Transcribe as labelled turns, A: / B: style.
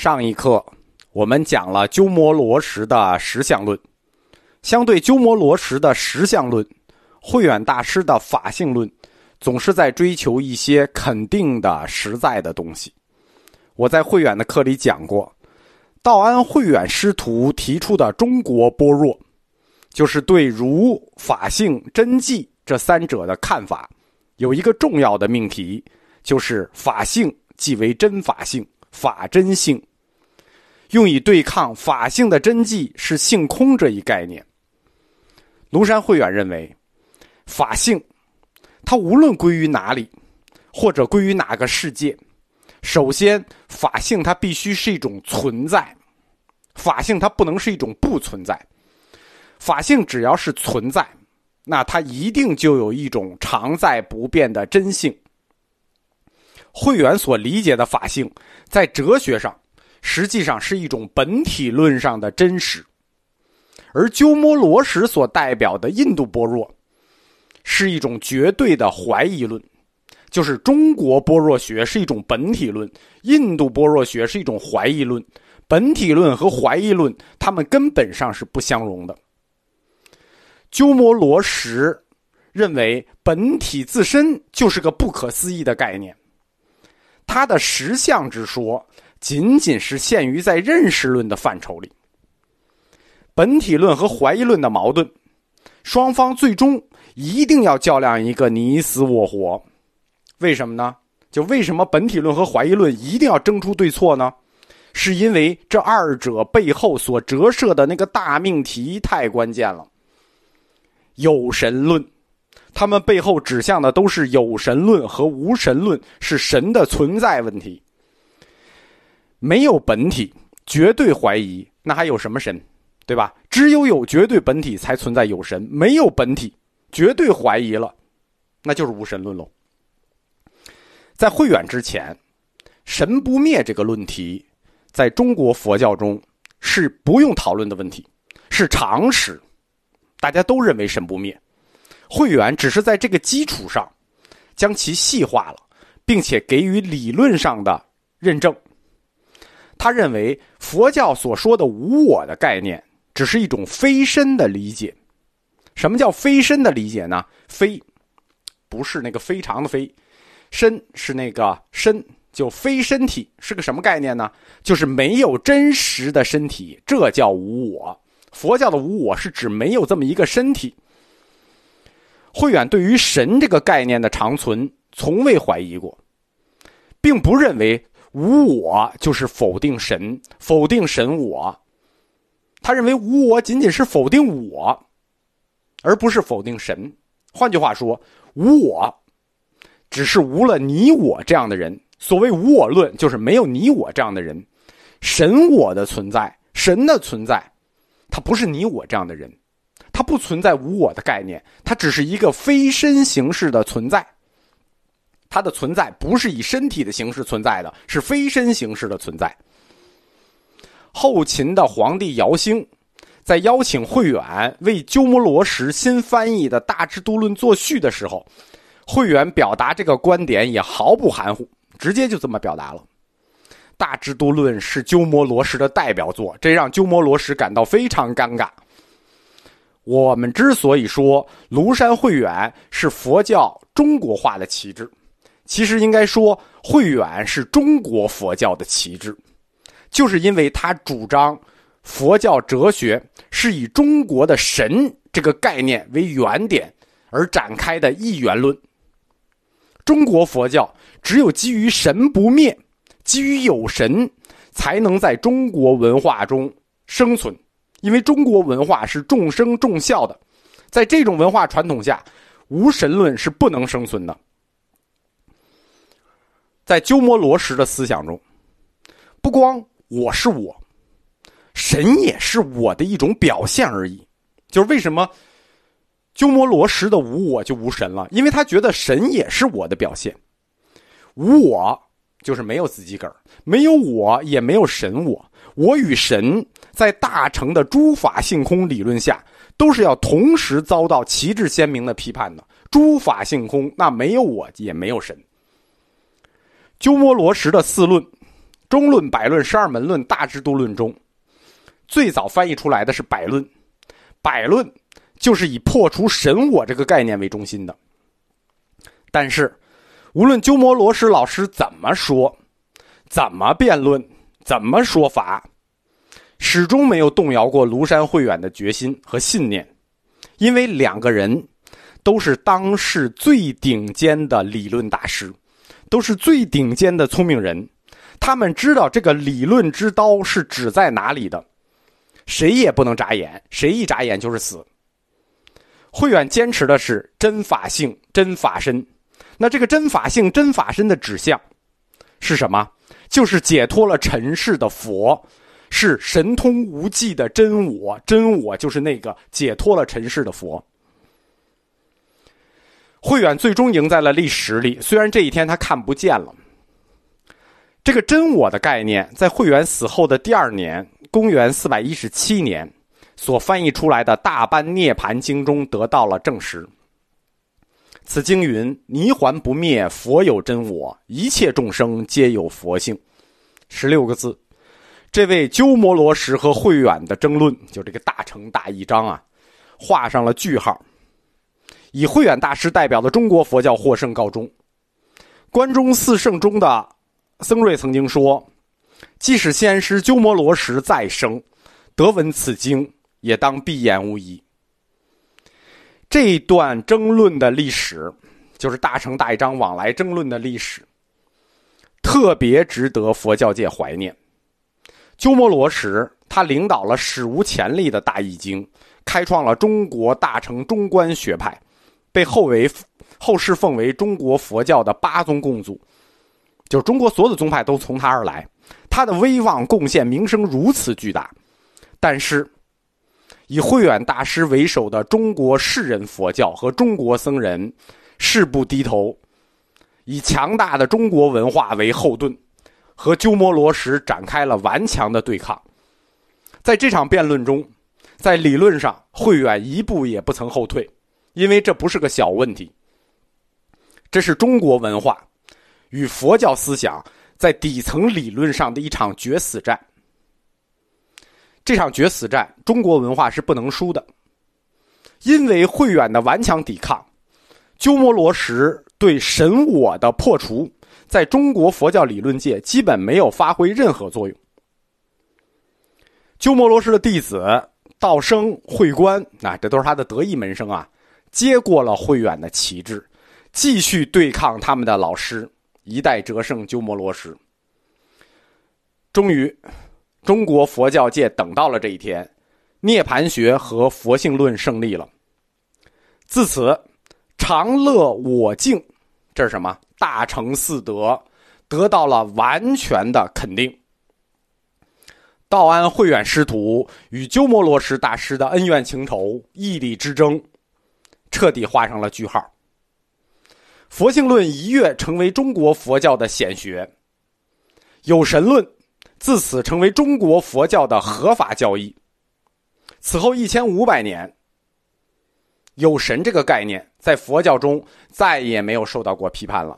A: 上一课我们讲了鸠摩罗什的实相论，相对鸠摩罗什的实相论，慧远大师的法性论总是在追求一些肯定的实在的东西。我在慧远的课里讲过，道安慧远师徒提出的中国般若，就是对儒、法性、真迹这三者的看法，有一个重要的命题，就是法性即为真法性。法真性，用以对抗法性的真迹是性空这一概念。庐山慧远认为，法性，它无论归于哪里，或者归于哪个世界，首先法性它必须是一种存在，法性它不能是一种不存在。法性只要是存在，那它一定就有一种常在不变的真性。慧远所理解的法性，在哲学上，实际上是一种本体论上的真实；而鸠摩罗什所代表的印度般若，是一种绝对的怀疑论。就是中国般若学是一种本体论，印度般若学是一种怀疑论。本体论和怀疑论，它们根本上是不相容的。鸠摩罗什认为，本体自身就是个不可思议的概念。他的实相之说，仅仅是限于在认识论的范畴里。本体论和怀疑论的矛盾，双方最终一定要较量一个你死我活。为什么呢？就为什么本体论和怀疑论一定要争出对错呢？是因为这二者背后所折射的那个大命题太关键了。有神论。他们背后指向的都是有神论和无神论，是神的存在问题。没有本体，绝对怀疑，那还有什么神？对吧？只有有绝对本体，才存在有神。没有本体，绝对怀疑了，那就是无神论喽。在慧远之前，神不灭这个论题，在中国佛教中是不用讨论的问题，是常识，大家都认为神不灭。慧远只是在这个基础上，将其细化了，并且给予理论上的认证。他认为佛教所说的无我的概念，只是一种非身的理解。什么叫非身的理解呢？非，不是那个非常的非，身是那个身，就非身体是个什么概念呢？就是没有真实的身体，这叫无我。佛教的无我是指没有这么一个身体。慧远对于神这个概念的长存，从未怀疑过，并不认为无我就是否定神、否定神我。他认为无我仅仅是否定我，而不是否定神。换句话说，无我只是无了你我这样的人。所谓无我论，就是没有你我这样的人。神我的存在，神的存在，它不是你我这样的人。它不存在无我的概念，它只是一个非身形式的存在。它的存在不是以身体的形式存在的，是非身形式的存在。后秦的皇帝姚兴，在邀请慧远为鸠摩罗什新翻译的《大智度论》作序的时候，慧远表达这个观点也毫不含糊，直接就这么表达了。《大智度论》是鸠摩罗什的代表作，这让鸠摩罗什感到非常尴尬。我们之所以说庐山慧远是佛教中国化的旗帜，其实应该说慧远是中国佛教的旗帜，就是因为他主张佛教哲学是以中国的神这个概念为原点而展开的一元论。中国佛教只有基于神不灭，基于有神，才能在中国文化中生存。因为中国文化是众生众孝的，在这种文化传统下，无神论是不能生存的。在鸠摩罗什的思想中，不光我是我，神也是我的一种表现而已。就是为什么鸠摩罗什的无我就无神了？因为他觉得神也是我的表现，无我就是没有自己个儿，没有我也没有神我。我与神在大乘的诸法性空理论下，都是要同时遭到旗帜鲜明的批判的。诸法性空，那没有我也没有神。鸠摩罗什的四论，中论、百论、十二门论、大制度论中，最早翻译出来的是百论。百论就是以破除神我这个概念为中心的。但是，无论鸠摩罗什老师怎么说，怎么辩论，怎么说法，始终没有动摇过庐山慧远的决心和信念，因为两个人都是当世最顶尖的理论大师，都是最顶尖的聪明人。他们知道这个理论之刀是指在哪里的，谁也不能眨眼，谁一眨眼就是死。慧远坚持的是真法性、真法身，那这个真法性、真法身的指向是什么？就是解脱了尘世的佛，是神通无际的真我，真我就是那个解脱了尘世的佛。慧远最终赢在了历史里，虽然这一天他看不见了。这个真我的概念，在慧远死后的第二年，公元四百一十七年，所翻译出来的《大般涅盘经》中得到了证实。此经云：“泥环不灭，佛有真我；一切众生皆有佛性。”十六个字。这位鸠摩罗什和慧远的争论，就这个大成大义章啊，画上了句号。以慧远大师代表的中国佛教获胜告终。关中四圣中的。僧瑞曾经说：“即使先师鸠摩罗什再生，得闻此经，也当闭眼无疑。”这段争论的历史，就是大乘大义章往来争论的历史，特别值得佛教界怀念。鸠摩罗什他领导了史无前例的大义经，开创了中国大乘中观学派，被后为后世奉为中国佛教的八宗共祖。就是中国所有的宗派都从他而来，他的威望贡献名声如此巨大，但是以慧远大师为首的中国世人佛教和中国僧人誓不低头，以强大的中国文化为后盾，和鸠摩罗什展开了顽强的对抗。在这场辩论中，在理论上，慧远一步也不曾后退，因为这不是个小问题，这是中国文化。与佛教思想在底层理论上的一场决死战，这场决死战，中国文化是不能输的。因为慧远的顽强抵抗，鸠摩罗什对神我的破除，在中国佛教理论界基本没有发挥任何作用。鸠摩罗什的弟子道生、慧观，啊，这都是他的得意门生啊，接过了慧远的旗帜，继续对抗他们的老师。一代哲圣鸠摩罗什，终于，中国佛教界等到了这一天，涅盘学和佛性论胜利了。自此，常乐我净，这是什么？大乘四德得到了完全的肯定。道安慧远师徒与鸠摩罗什大师的恩怨情仇、义理之争，彻底画上了句号。佛性论一跃成为中国佛教的显学，有神论自此成为中国佛教的合法教义。此后一千五百年，有神这个概念在佛教中再也没有受到过批判了。